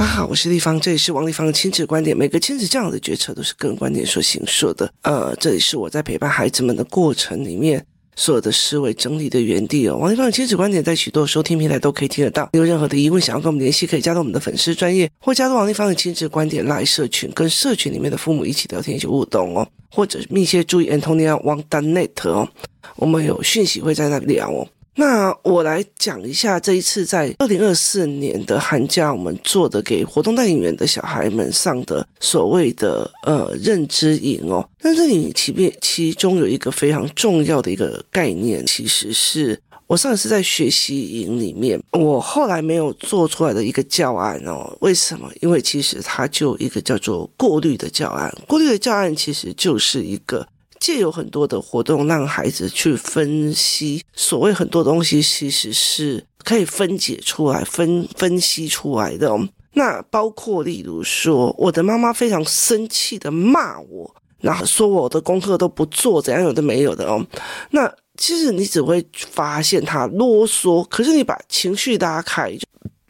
大家好，我是丽芳，这里是王立芳的亲子观点。每个亲子这样的决策都是个人观点所形塑的。呃，这里是我在陪伴孩子们的过程里面所有的思维整理的园地哦。王立芳的亲子观点在许多收听平台都可以听得到。有任何的疑问想要跟我们联系，可以加入我们的粉丝专业，或加入王立芳的亲子观点 LINE 社群，跟社群里面的父母一起聊天、一起互动哦。或者密切注意 Antonia Wang Net 哦，我们有讯息会在那里聊哦。那我来讲一下这一次在二零二四年的寒假，我们做的给活动带领员的小孩们上的所谓的呃认知营哦。那这里其面其中有一个非常重要的一个概念，其实是我上次在学习营里面，我后来没有做出来的一个教案哦。为什么？因为其实它就一个叫做过滤的教案，过滤的教案其实就是一个。借有很多的活动，让孩子去分析。所谓很多东西，其实是可以分解出来、分分析出来的哦。那包括例如说，我的妈妈非常生气的骂我，然后说我的功课都不做，怎样有的没有的哦。那其实你只会发现她啰嗦，可是你把情绪拉开，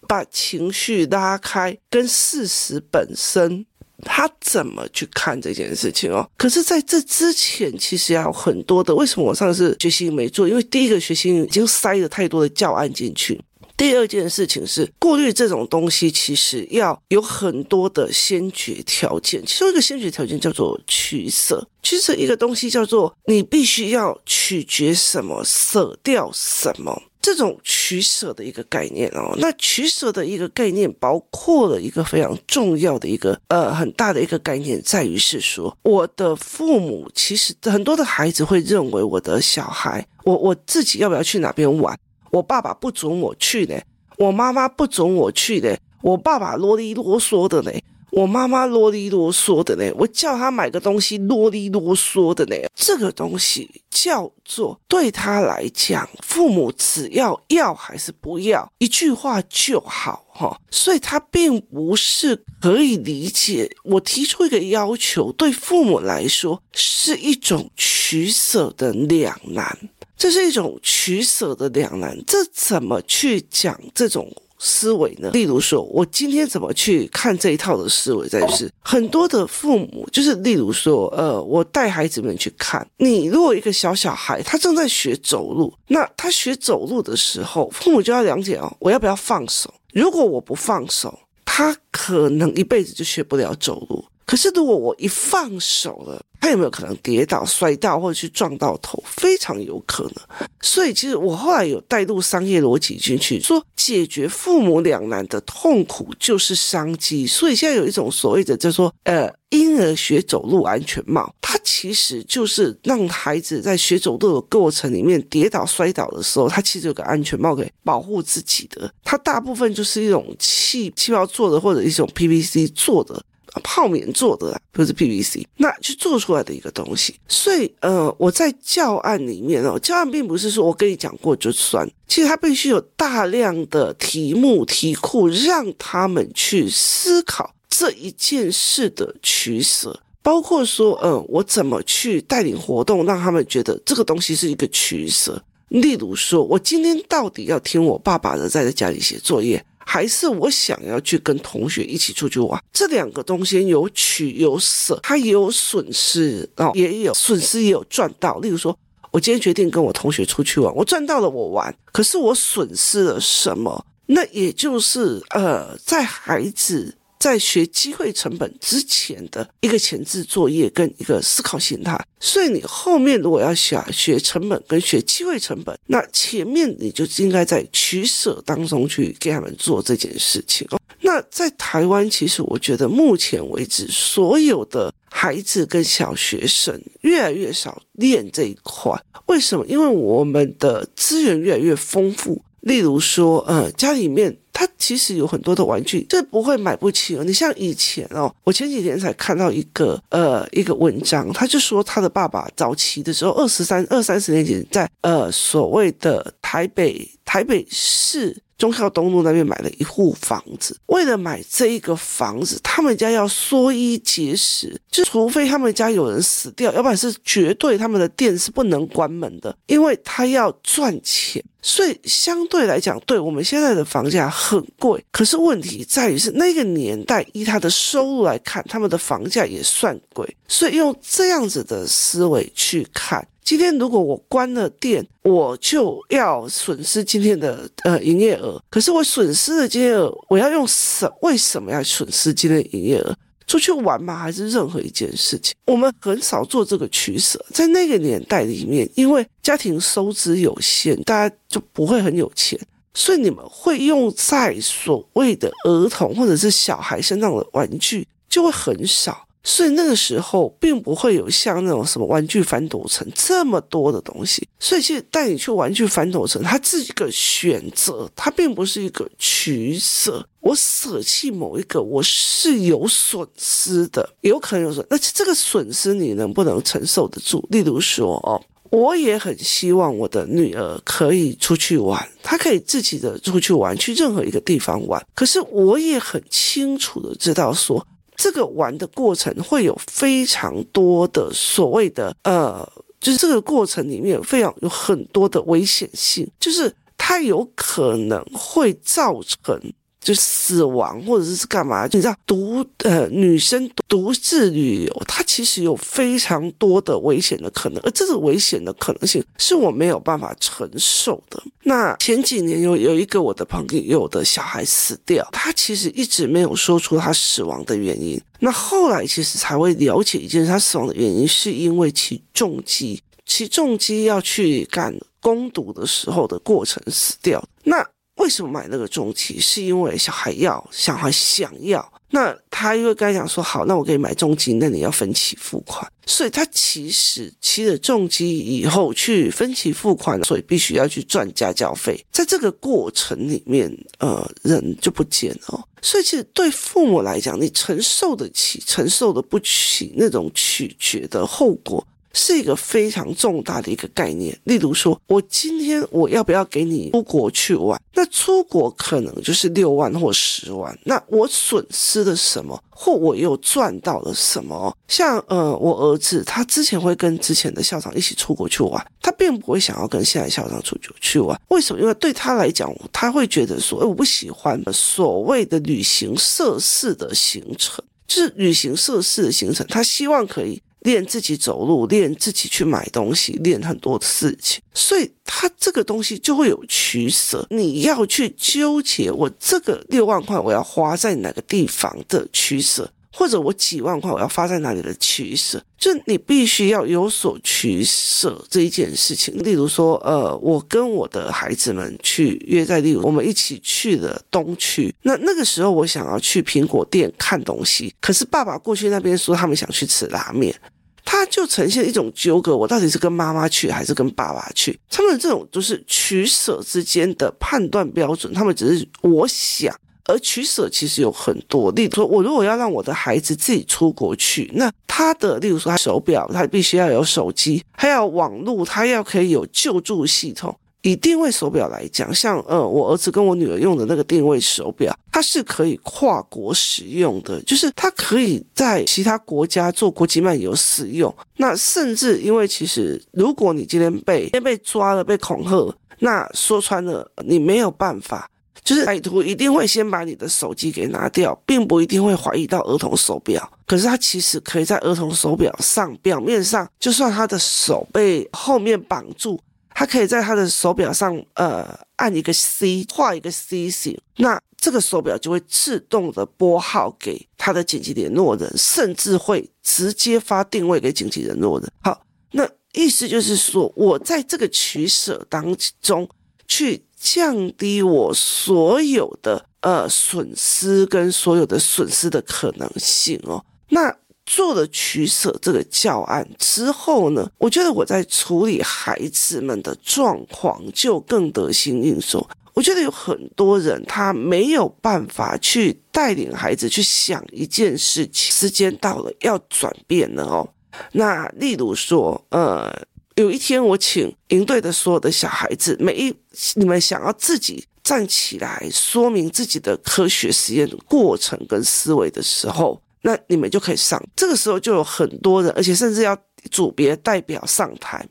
把情绪拉开，跟事实本身。他怎么去看这件事情哦？可是在这之前，其实要很多的。为什么我上次学习没做？因为第一个学习已经塞了太多的教案进去。第二件事情是过滤这种东西，其实要有很多的先决条件。其中一个先决条件叫做取舍。取舍一个东西叫做你必须要取决什么，舍掉什么。这种取舍的一个概念哦，那取舍的一个概念包括了一个非常重要的一个呃很大的一个概念，在于是说，我的父母其实很多的孩子会认为我的小孩，我我自己要不要去哪边玩，我爸爸不准我去呢，我妈妈不准我去呢，我爸爸啰里啰嗦的呢。我妈妈啰里啰嗦的呢，我叫她买个东西啰里啰嗦的呢。这个东西叫做对他来讲，父母只要要还是不要，一句话就好哈。所以他并不是可以理解我提出一个要求，对父母来说是一种取舍的两难，这是一种取舍的两难。这怎么去讲这种？思维呢？例如说，我今天怎么去看这一套的思维？在于是很多的父母，就是例如说，呃，我带孩子们去看，你如果一个小小孩他正在学走路，那他学走路的时候，父母就要了解哦，我要不要放手？如果我不放手，他可能一辈子就学不了走路。可是，如果我一放手了，他有没有可能跌倒、摔到或者去撞到头？非常有可能。所以，其实我后来有带入商业逻辑进去，说解决父母两难的痛苦就是商机。所以现在有一种所谓的叫做呃婴儿学走路安全帽，它其实就是让孩子在学走路的过程里面跌倒摔倒的时候，它其实有个安全帽可以保护自己的。它大部分就是一种气气泡做的，或者一种 PVC 做的。泡棉做的，不是 PVC，那去做出来的一个东西。所以，呃，我在教案里面哦，教案并不是说我跟你讲过就算，其实它必须有大量的题目题库，让他们去思考这一件事的取舍，包括说，呃，我怎么去带领活动，让他们觉得这个东西是一个取舍。例如说，我今天到底要听我爸爸的，在在家里写作业。还是我想要去跟同学一起出去玩，这两个东西有取有舍，它也有损失哦，也有损失也有赚到。例如说，我今天决定跟我同学出去玩，我赚到了我玩，可是我损失了什么？那也就是呃，在孩子。在学机会成本之前的一个前置作业跟一个思考形态，所以你后面如果要想学成本跟学机会成本，那前面你就应该在取舍当中去给他们做这件事情哦。那在台湾，其实我觉得目前为止，所有的孩子跟小学生越来越少练这一块，为什么？因为我们的资源越来越丰富，例如说，呃，家里面。他其实有很多的玩具，这不会买不起哦。你像以前哦，我前几天才看到一个呃一个文章，他就说他的爸爸早期的时候，二十三二三十年前在呃所谓的台北台北市中孝东路那边买了一户房子。为了买这一个房子，他们家要缩衣节食，就除非他们家有人死掉，要不然是绝对他们的店是不能关门的，因为他要赚钱。所以相对来讲，对我们现在的房价很贵。可是问题在于是那个年代，依他的收入来看，他们的房价也算贵。所以用这样子的思维去看，今天如果我关了店，我就要损失今天的呃营业额。可是我损失的营业额，我要用什？为什么要损失今天的营业额？出去玩吗？还是任何一件事情？我们很少做这个取舍。在那个年代里面，因为家庭收支有限，大家就不会很有钱，所以你们会用在所谓的儿童或者是小孩身上的玩具就会很少。所以那个时候并不会有像那种什么玩具反斗城这么多的东西，所以其实带你去玩具反斗城，它是一个选择，它并不是一个取舍。我舍弃某一个，我是有损失的，有可能有损，那这个损失你能不能承受得住？例如说哦，我也很希望我的女儿可以出去玩，她可以自己的出去玩，去任何一个地方玩。可是我也很清楚的知道说。这个玩的过程会有非常多的所谓的呃，就是这个过程里面非常有很多的危险性，就是它有可能会造成。就死亡或者是干嘛？你知道独呃女生独自旅游，她其实有非常多的危险的可能，而这个危险的可能性是我没有办法承受的。那前几年有有一个我的朋友的小孩死掉，他其实一直没有说出他死亡的原因。那后来其实才会了解一件事，他死亡的原因是因为骑重机，骑重机要去干攻读的时候的过程死掉。那为什么买那个重疾？是因为小孩要，小孩想要。那他又跟他讲说：“好，那我给你买重疾，那你要分期付款。”所以他其实骑了重疾以后去分期付款，所以必须要去赚家教费。在这个过程里面，呃，人就不见了。所以其实对父母来讲，你承受得起，承受得不起那种取决的后果。是一个非常重大的一个概念。例如说，我今天我要不要给你出国去玩？那出国可能就是六万或十万。那我损失了什么，或我又赚到了什么？像呃，我儿子他之前会跟之前的校长一起出国去玩，他并不会想要跟现在校长出去去玩。为什么？因为对他来讲，他会觉得说，哎，我不喜欢所谓的旅行社式的行程，就是旅行社式的行程，他希望可以。练自己走路，练自己去买东西，练很多的事情，所以他这个东西就会有取舍。你要去纠结，我这个六万块我要花在哪个地方的取舍，或者我几万块我要花在哪里的取舍，就你必须要有所取舍这一件事情。例如说，呃，我跟我的孩子们去约在，例如我们一起去了东区，那那个时候我想要去苹果店看东西，可是爸爸过去那边说他们想去吃拉面。他就呈现一种纠葛，我到底是跟妈妈去还是跟爸爸去？他们这种就是取舍之间的判断标准，他们只是我想，而取舍其实有很多。例如说，我如果要让我的孩子自己出国去，那他的，例如说他手表，他必须要有手机，还有网络，他要可以有救助系统。以定位手表来讲，像呃，我儿子跟我女儿用的那个定位手表，它是可以跨国使用的，就是它可以在其他国家做国际漫游使用。那甚至因为其实，如果你今天被被抓了、被恐吓，那说穿了，你没有办法，就是歹徒一定会先把你的手机给拿掉，并不一定会怀疑到儿童手表。可是他其实可以在儿童手表上表面上，就算他的手被后面绑住。他可以在他的手表上，呃，按一个 C，画一个 C 型，那这个手表就会自动的拨号给他的紧急联络人，甚至会直接发定位给紧急联络人。好，那意思就是说，我在这个取舍当中，去降低我所有的呃损失跟所有的损失的可能性哦。那。做了取舍这个教案之后呢，我觉得我在处理孩子们的状况就更得心应手。我觉得有很多人他没有办法去带领孩子去想一件事情，时间到了要转变了哦。那例如说，呃，有一天我请营队的所有的小孩子，每一你们想要自己。站起来说明自己的科学实验过程跟思维的时候，那你们就可以上。这个时候就有很多人，而且甚至要组别代表上台。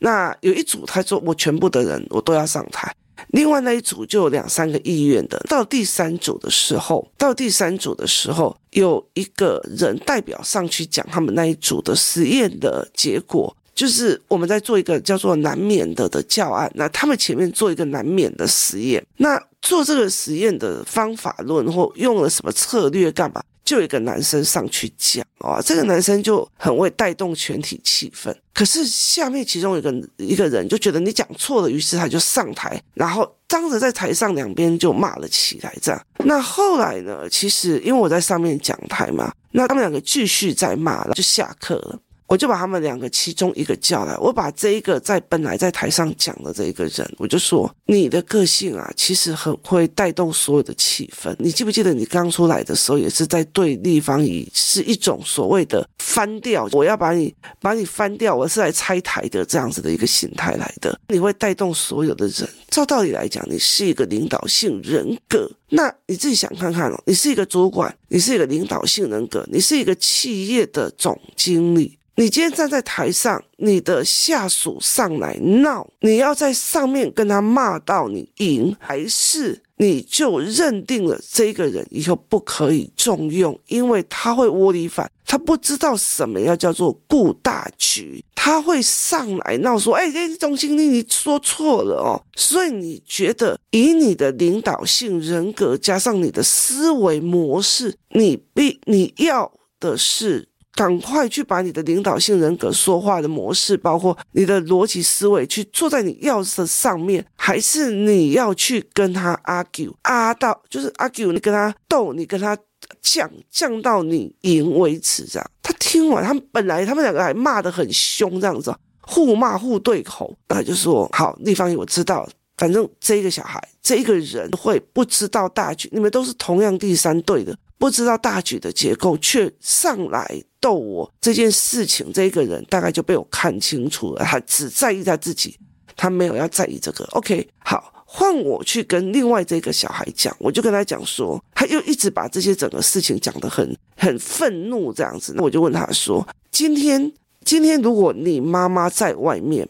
那有一组他说我全部的人我都要上台，另外那一组就有两三个意愿的。到第三组的时候，到第三组的时候，有一个人代表上去讲他们那一组的实验的结果。就是我们在做一个叫做难免的的教案，那他们前面做一个难免的实验，那做这个实验的方法论或用了什么策略干嘛？就有一个男生上去讲啊，这个男生就很会带动全体气氛。可是下面其中一个一个人就觉得你讲错了，于是他就上台，然后当着在台上两边就骂了起来。这样，那后来呢？其实因为我在上面讲台嘛，那他们两个继续在骂了，就下课了。我就把他们两个其中一个叫来，我把这一个在本来在台上讲的这一个人，我就说你的个性啊，其实很会带动所有的气氛。你记不记得你刚出来的时候，也是在对立方以是一种所谓的翻掉，我要把你把你翻掉，我是来拆台的这样子的一个心态来的。你会带动所有的人。照道理来讲，你是一个领导性人格，那你自己想看看哦，你是一个主管，你是一个领导性人格，你是一个企业的总经理。你今天站在台上，你的下属上来闹，你要在上面跟他骂到你赢，还是你就认定了这个人以后不可以重用，因为他会窝里反，他不知道什么要叫做顾大局，他会上来闹说：“哎，这总经理你说错了哦。”所以你觉得以你的领导性人格加上你的思维模式，你必你要的是。赶快去把你的领导性人格说话的模式，包括你的逻辑思维，去坐在你钥匙上面，还是你要去跟他 argue，啊到就是 argue，你跟他斗，你跟他降降到你赢为止，这样。他听完，他们本来他们两个还骂得很凶，这样子，互骂互对口，啊，就说好，立方体我知道，反正这个小孩，这一个人会不知道大局，你们都是同样第三队的。不知道大局的结构，却上来逗我这件事情，这个人大概就被我看清楚了。他只在意他自己，他没有要在意这个。OK，好，换我去跟另外这个小孩讲，我就跟他讲说，他又一直把这些整个事情讲得很很愤怒这样子。那我就问他说，今天今天如果你妈妈在外面，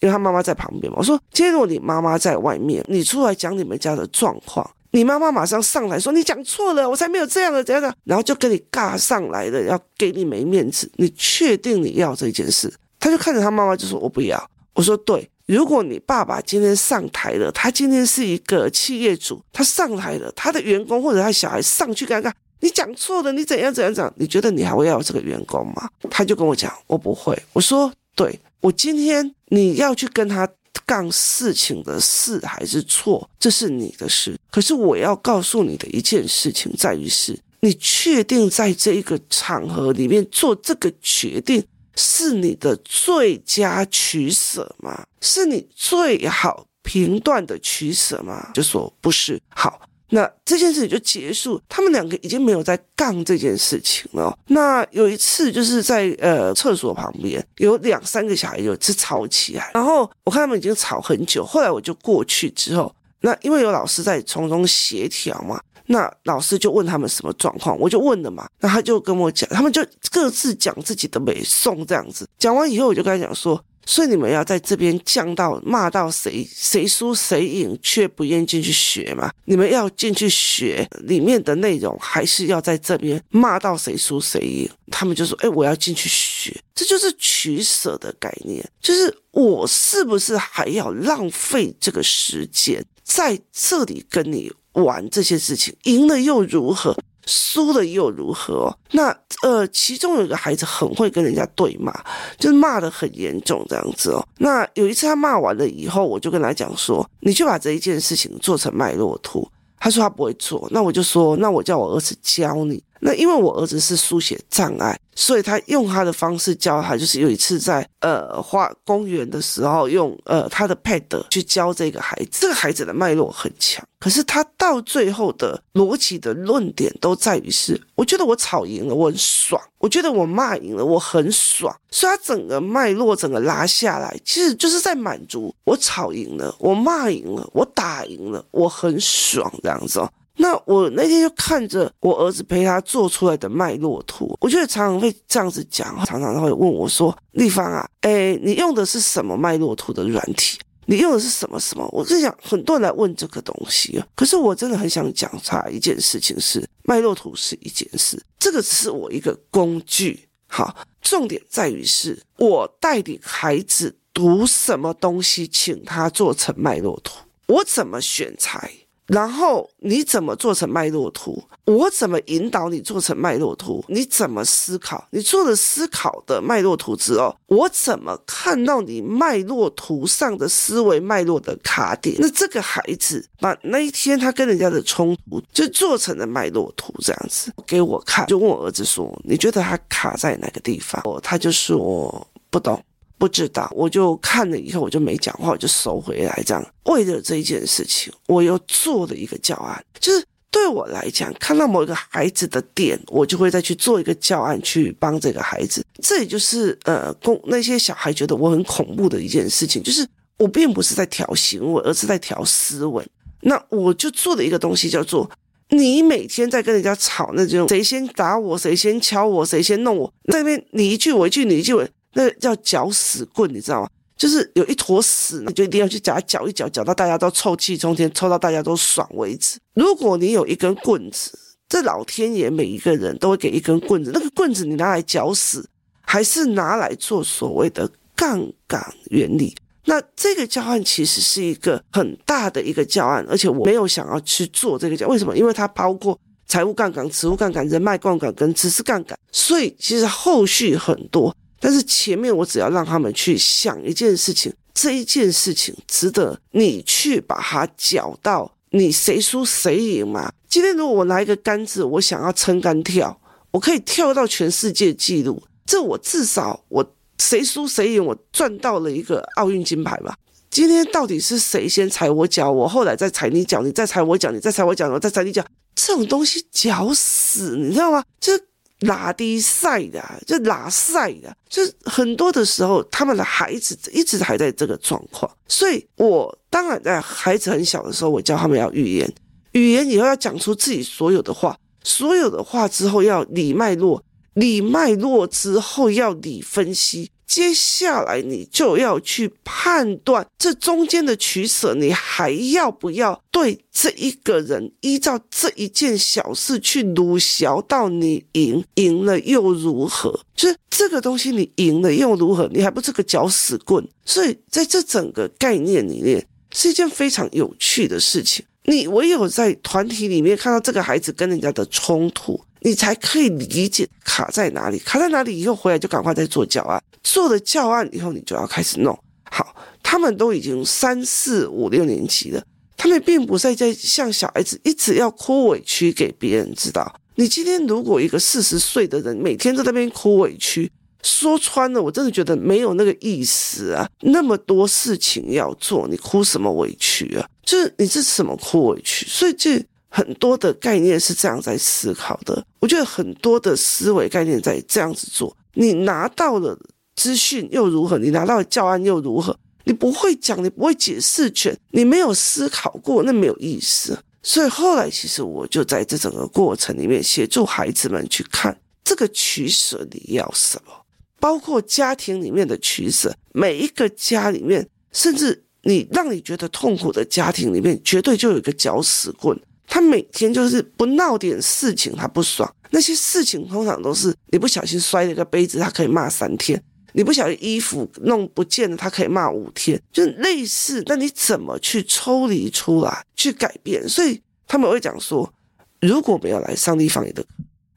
因为他妈妈在旁边嘛，我说今天如果你妈妈在外面，你出来讲你们家的状况。你妈妈马上上来说：“你讲错了，我才没有这样的，怎样的？”然后就跟你尬上来了，要给你没面子。你确定你要这件事？他就看着他妈妈就说：“我不要。”我说：“对，如果你爸爸今天上台了，他今天是一个企业主，他上台了，他的员工或者他小孩上去尴尬，你讲错了，你怎样怎样讲？你觉得你还会要这个员工吗？”他就跟我讲：“我不会。”我说：“对，我今天你要去跟他。”干事情的是还是错，这是你的事。可是我要告诉你的一件事情在于是，你确定在这一个场合里面做这个决定是你的最佳取舍吗？是你最好评断的取舍吗？就说不是。好。那这件事情就结束，他们两个已经没有在杠这件事情了。那有一次就是在呃厕所旁边有两三个小孩有一次吵起来，然后我看他们已经吵很久，后来我就过去之后，那因为有老师在从中协调嘛，那老师就问他们什么状况，我就问了嘛，那他就跟我讲，他们就各自讲自己的美颂这样子，讲完以后我就跟他讲说。所以你们要在这边降到骂到谁谁输谁赢，却不愿意进去学嘛？你们要进去学里面的内容，还是要在这边骂到谁输谁赢？他们就说：“哎，我要进去学。”这就是取舍的概念，就是我是不是还要浪费这个时间在这里跟你玩这些事情？赢了又如何？输了又如何？那呃，其中有一个孩子很会跟人家对骂，就是骂得很严重这样子哦。那有一次他骂完了以后，我就跟他讲说：“你去把这一件事情做成脉络图。”他说他不会做，那我就说：“那我叫我儿子教你。”那因为我儿子是书写障碍，所以他用他的方式教他，就是有一次在呃花公园的时候，用呃他的 pad 去教这个孩子。这个孩子的脉络很强，可是他到最后的逻辑的论点都在于是，我觉得我吵赢了，我很爽；我觉得我骂赢了，我很爽。所以他整个脉络整个拉下来，其实就是在满足我吵赢了，我骂赢了，我打赢了，我很爽这样子哦。那我那天就看着我儿子陪他做出来的脉络图，我觉得常常会这样子讲，常常会问我说：“丽芳啊，诶，你用的是什么脉络图的软体？你用的是什么什么？”我在想很多人来问这个东西，可是我真的很想讲他一件事情是，脉络图是一件事，这个只是我一个工具。好，重点在于是我带领孩子读什么东西，请他做成脉络图，我怎么选材。然后你怎么做成脉络图？我怎么引导你做成脉络图？你怎么思考？你做了思考的脉络图之后，我怎么看到你脉络图上的思维脉络的卡点？那这个孩子把那一天他跟人家的冲突就做成了脉络图，这样子给我看，就问我儿子说：“你觉得他卡在哪个地方？”哦他就说不懂。不知道，我就看了以后，我就没讲话，我就收回来。这样，为了这一件事情，我又做了一个教案。就是对我来讲，看到某一个孩子的点，我就会再去做一个教案，去帮这个孩子。这也就是呃，公那些小孩觉得我很恐怖的一件事情，就是我并不是在调行为，而是在调思维。那我就做了一个东西，叫做你每天在跟人家吵那种，谁先打我，谁先敲我，谁先弄我，那边你一句我一句，你一句我。那叫搅屎棍，你知道吗？就是有一坨屎，你就一定要去给它搅一搅，搅到大家都臭气冲天，臭到大家都爽为止。如果你有一根棍子，这老天爷每一个人都会给一根棍子，那个棍子你拿来搅屎，还是拿来做所谓的杠杆原理？那这个教案其实是一个很大的一个教案，而且我没有想要去做这个教，为什么？因为它包括财务杠杆、职务杠杆、人脉杠杆跟知识杠杆，所以其实后续很多。但是前面我只要让他们去想一件事情，这一件事情值得你去把它搅到你谁输谁赢嘛？今天如果我拿一个杆子，我想要撑杆跳，我可以跳到全世界纪录，这我至少我谁输谁赢，我赚到了一个奥运金牌吧。今天到底是谁先踩我脚，我后来再踩你脚，你再踩我脚，你再踩我脚，我再踩你脚，这种东西搅死，你知道吗？就。拉低赛的，就拉赛的，就很多的时候，他们的孩子一直还在这个状况，所以我当然在孩子很小的时候，我教他们要语言，语言以后要讲出自己所有的话，所有的话之后要理脉络，理脉络之后要理分析。接下来你就要去判断这中间的取舍，你还要不要对这一个人依照这一件小事去鲁小到你赢，赢了又如何？就是这个东西你赢了又如何？你还不是个搅屎棍？所以在这整个概念里面是一件非常有趣的事情。你唯有在团体里面看到这个孩子跟人家的冲突。你才可以理解卡在哪里，卡在哪里以后回来就赶快再做教案，做了教案以后你就要开始弄好。他们都已经三四五六年级了，他们并不是在像小孩子一直要哭委屈给别人知道。你今天如果一个四十岁的人每天在那边哭委屈，说穿了，我真的觉得没有那个意思啊。那么多事情要做，你哭什么委屈啊？就是你是什么哭委屈？所以这。很多的概念是这样在思考的，我觉得很多的思维概念在这样子做。你拿到了资讯又如何？你拿到了教案又如何？你不会讲，你不会解释权，你没有思考过，那没有意思。所以后来其实我就在这整个过程里面协助孩子们去看这个取舍你要什么，包括家庭里面的取舍，每一个家里面，甚至你让你觉得痛苦的家庭里面，绝对就有一个搅屎棍。他每天就是不闹点事情，他不爽。那些事情通常都是你不小心摔了一个杯子，他可以骂三天；你不小心衣服弄不见了，他可以骂五天。就类似，那你怎么去抽离出来，去改变？所以他们会讲说，如果没有来上帝方言的，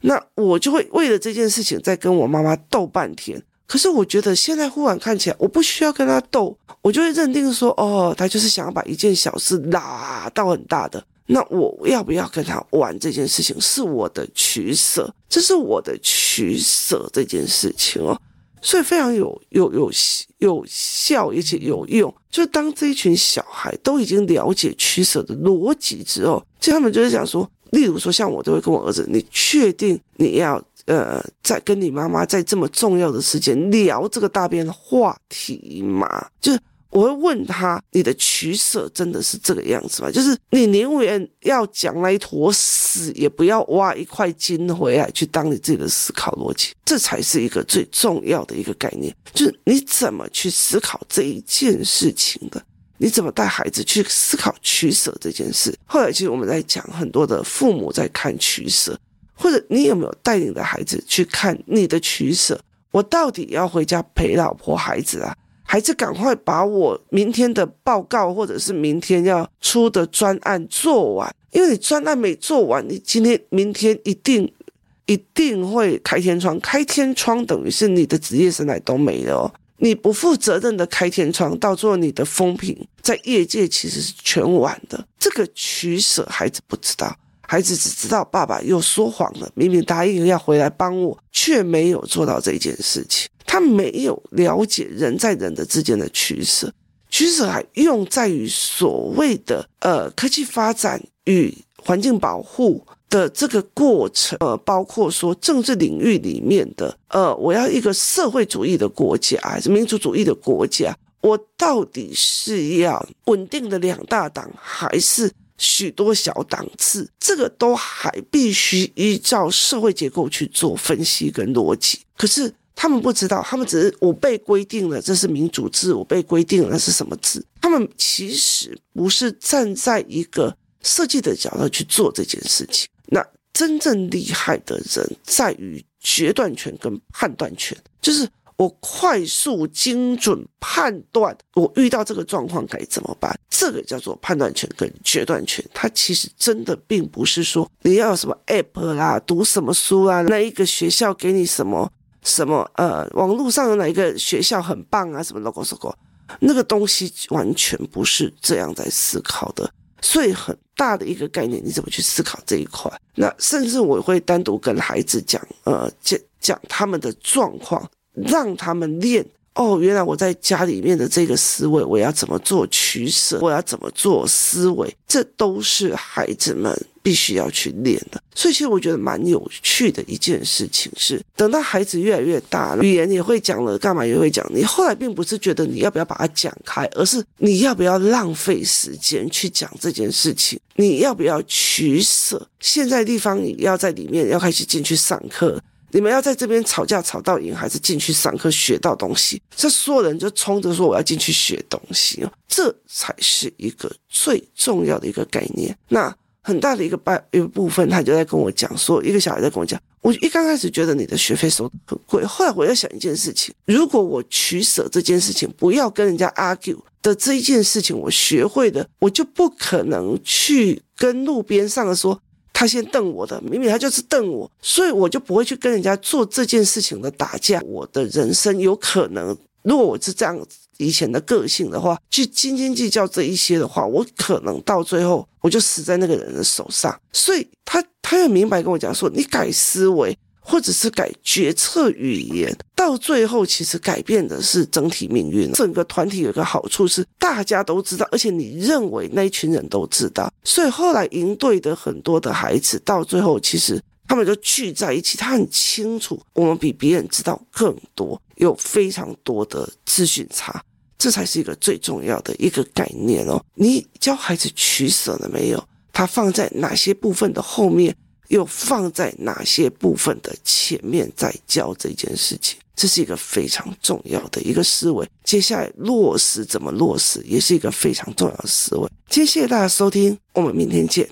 那我就会为了这件事情再跟我妈妈斗半天。可是我觉得现在忽然看起来，我不需要跟他斗，我就会认定说，哦，他就是想要把一件小事拉到很大的。那我要不要跟他玩这件事情，是我的取舍，这是我的取舍这件事情哦。所以非常有有有有效，而且有用。就当这一群小孩都已经了解取舍的逻辑之后，就他们就是讲说，例如说，像我都会跟我儿子，你确定你要呃，在跟你妈妈在这么重要的时间聊这个大便的话题吗？就是。我会问他：“你的取舍真的是这个样子吗？就是你宁愿要讲那一坨屎，也不要挖一块金回来去当你自己的思考逻辑。这才是一个最重要的一个概念，就是你怎么去思考这一件事情的？你怎么带孩子去思考取舍这件事？后来其实我们在讲很多的父母在看取舍，或者你有没有带领的孩子去看你的取舍？我到底要回家陪老婆孩子啊？”还是赶快把我明天的报告，或者是明天要出的专案做完，因为你专案没做完，你今天、明天一定一定会开天窗。开天窗等于是你的职业生涯都没了哦。你不负责任的开天窗，到最后你的风评在业界其实是全完的。这个取舍，孩子不知道，孩子只知道爸爸又说谎了，明明答应要回来帮我，却没有做到这件事情。他没有了解人在人的之间的取舍，取舍还用在于所谓的呃科技发展与环境保护的这个过程，呃，包括说政治领域里面的呃，我要一个社会主义的国家还是民主主义的国家，我到底是要稳定的两大党，还是许多小档次？这个都还必须依照社会结构去做分析跟逻辑，可是。他们不知道，他们只是我被规定了，这是民主制，我被规定了那是什么制？他们其实不是站在一个设计的角度去做这件事情。那真正厉害的人在于决断权跟判断权，就是我快速精准判断我遇到这个状况该怎么办。这个叫做判断权跟决断权。它其实真的并不是说你要什么 app 啦，读什么书啊，那一个学校给你什么。什么呃，网络上有哪一个学校很棒啊？什么 logo logo，那个东西完全不是这样在思考的。所以很大的一个概念，你怎么去思考这一块？那甚至我会单独跟孩子讲，呃，讲讲他们的状况，让他们练。哦，原来我在家里面的这个思维，我要怎么做取舍？我要怎么做思维？这都是孩子们必须要去练的。所以，其实我觉得蛮有趣的一件事情是，等到孩子越来越大了，语言也会讲了，干嘛也会讲。你后来并不是觉得你要不要把它讲开，而是你要不要浪费时间去讲这件事情？你要不要取舍？现在地方你要在里面要开始进去上课。你们要在这边吵架吵到赢，还是进去上课学到东西？这所有人就冲着说我要进去学东西，这才是一个最重要的一个概念。那很大的一个半一部分，他就在跟我讲说，一个小孩在跟我讲，我一刚开始觉得你的学费收得很贵，后来我在想一件事情，如果我取舍这件事情，不要跟人家 argue 的这一件事情，我学会的，我就不可能去跟路边上的说。他先瞪我的，明明他就是瞪我，所以我就不会去跟人家做这件事情的打架。我的人生有可能，如果我是这样子以前的个性的话，去斤斤计较这一些的话，我可能到最后我就死在那个人的手上。所以他他也明白跟我讲说，你改思维。或者是改决策语言，到最后其实改变的是整体命运。整个团体有一个好处是大家都知道，而且你认为那一群人都知道，所以后来赢队的很多的孩子到最后其实他们就聚在一起，他很清楚我们比别人知道更多，有非常多的资讯差，这才是一个最重要的一个概念哦。你教孩子取舍了没有？他放在哪些部分的后面？又放在哪些部分的前面在教这件事情，这是一个非常重要的一个思维。接下来落实怎么落实，也是一个非常重要的思维。谢谢大家收听，我们明天见。